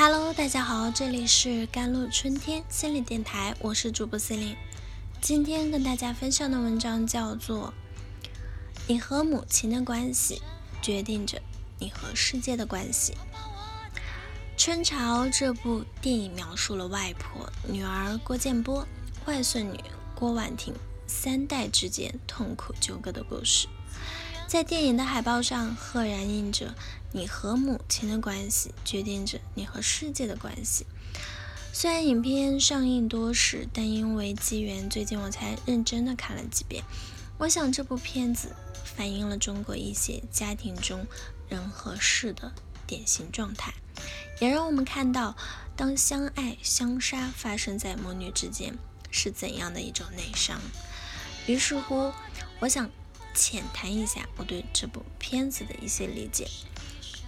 Hello，大家好，这里是甘露春天心理电台，我是主播心灵。今天跟大家分享的文章叫做《你和母亲的关系决定着你和世界的关系》。春潮这部电影描述了外婆、女儿郭建波、外孙女郭婉婷三代之间痛苦纠葛的故事。在电影的海报上，赫然印着“你和母亲的关系决定着你和世界的关系”。虽然影片上映多时，但因为机缘，最近我才认真的看了几遍。我想这部片子反映了中国一些家庭中人和事的典型状态，也让我们看到，当相爱相杀发生在母女之间是怎样的一种内伤。于是乎，我想。浅谈一下我对这部片子的一些理解。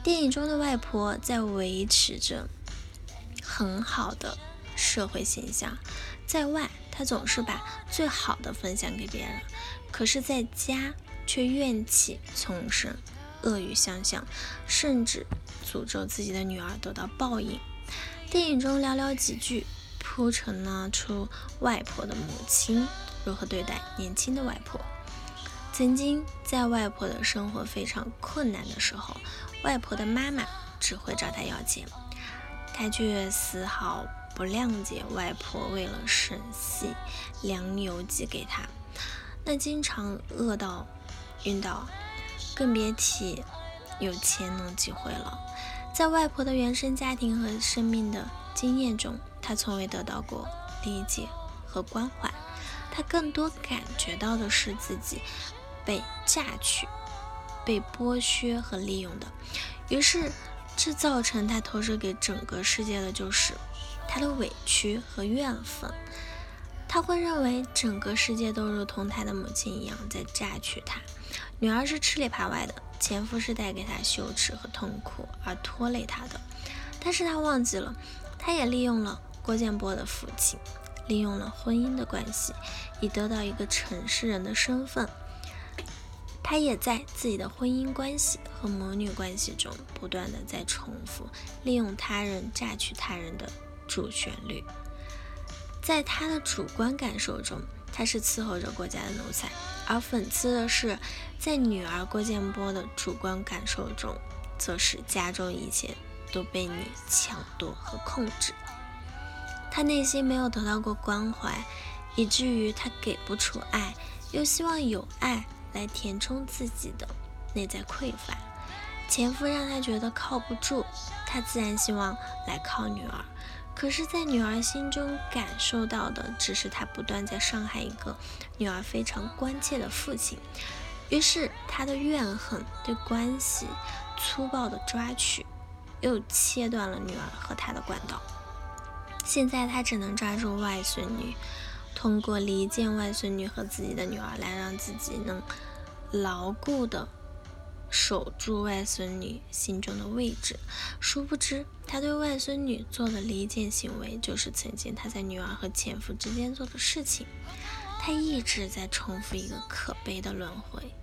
电影中的外婆在维持着很好的社会形象，在外她总是把最好的分享给别人，可是在家却怨气丛生，恶语相向，甚至诅咒自己的女儿得到报应。电影中寥寥几句铺陈了出外婆的母亲如何对待年轻的外婆。曾经在外婆的生活非常困难的时候，外婆的妈妈只会找她要钱，她却丝毫不谅解外婆为了省细粮油寄给她，那经常饿到晕倒，更别提有钱能寄回了。在外婆的原生家庭和生命的经验中，她从未得到过理解和关怀，她更多感觉到的是自己。被榨取、被剥削和利用的，于是这造成他投射给整个世界的就是他的委屈和怨愤。他会认为整个世界都如同他的母亲一样在榨取他，女儿是吃里扒外的，前夫是带给他羞耻和痛苦而拖累他的。但是他忘记了，他也利用了郭建波的父亲，利用了婚姻的关系，以得到一个城市人的身份。他也在自己的婚姻关系和母女关系中不断的在重复利用他人榨取他人的主旋律，在他的主观感受中，他是伺候着国家的奴才；而讽刺的是，在女儿郭建波的主观感受中，则是家中一切都被你抢夺和控制。他内心没有得到过关怀，以至于他给不出爱，又希望有爱。来填充自己的内在匮乏，前夫让他觉得靠不住，他自然希望来靠女儿。可是，在女儿心中感受到的只是他不断在伤害一个女儿非常关切的父亲，于是他的怨恨对关系粗暴的抓取，又切断了女儿和他的管道。现在他只能抓住外孙女。通过离间外孙女和自己的女儿，来让自己能牢固的守住外孙女心中的位置。殊不知，他对外孙女做的离间行为，就是曾经他在女儿和前夫之间做的事情。他一直在重复一个可悲的轮回。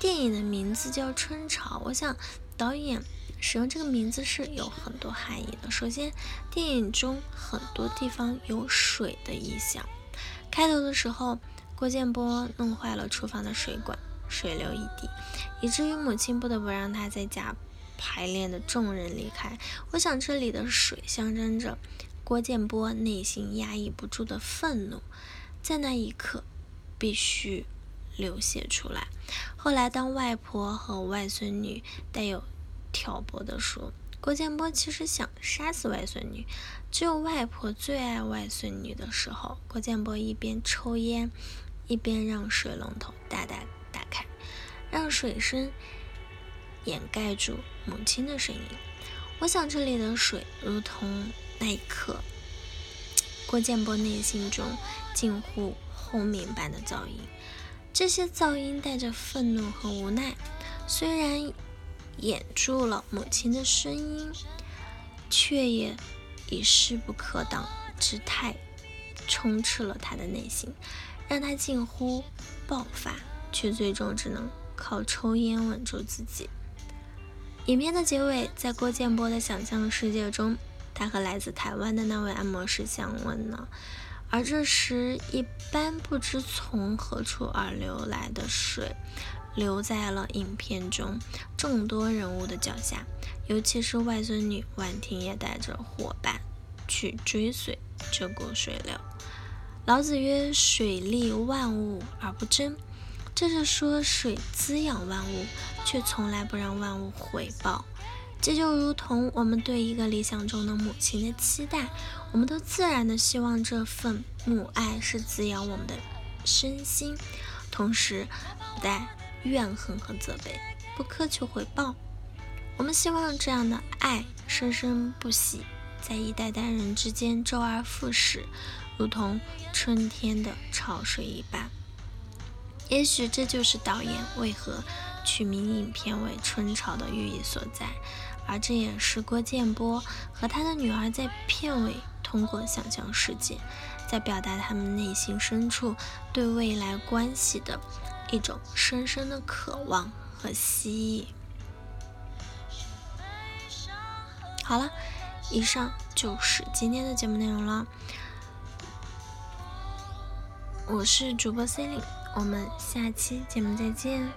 电影的名字叫《春潮》，我想导演。使用这个名字是有很多含义的。首先，电影中很多地方有水的意象。开头的时候，郭建波弄坏了厨房的水管，水流一地，以至于母亲不得不让他在家排练的众人离开。我想，这里的水象征着郭建波内心压抑不住的愤怒，在那一刻必须流泻出来。后来，当外婆和外孙女带有挑拨地说：“郭建波其实想杀死外孙女，只有外婆最爱外孙女的时候，郭建波一边抽烟，一边让水龙头大大打开，让水声掩盖住母亲的声音。我想这里的水，如同那一刻，郭建波内心中近乎轰鸣般的噪音。这些噪音带着愤怒和无奈，虽然。”掩住了母亲的声音，却也以势不可挡之态充斥了他的内心，让他近乎爆发，却最终只能靠抽烟稳住自己。影片的结尾，在郭建波的想象世界中，他和来自台湾的那位按摩师相吻了。而这时，一般不知从何处而流来的水，留在了影片中众多人物的脚下，尤其是外孙女婉婷也带着伙伴去追随这股水流。老子曰：“水利万物而不争。”这是说水滋养万物，却从来不让万物回报。这就如同我们对一个理想中的母亲的期待，我们都自然的希望这份母爱是滋养我们的身心，同时不带怨恨和责备，不苛求回报。我们希望这样的爱生生不息，在一代代人之间周而复始，如同春天的潮水一般。也许这就是导演为何取名影片为《春潮》的寓意所在。而这也是郭建波和他的女儿在片尾通过想象世界，在表达他们内心深处对未来关系的一种深深的渴望和希冀。好了，以上就是今天的节目内容了。我是主播 Cling，，我们下期节目再见。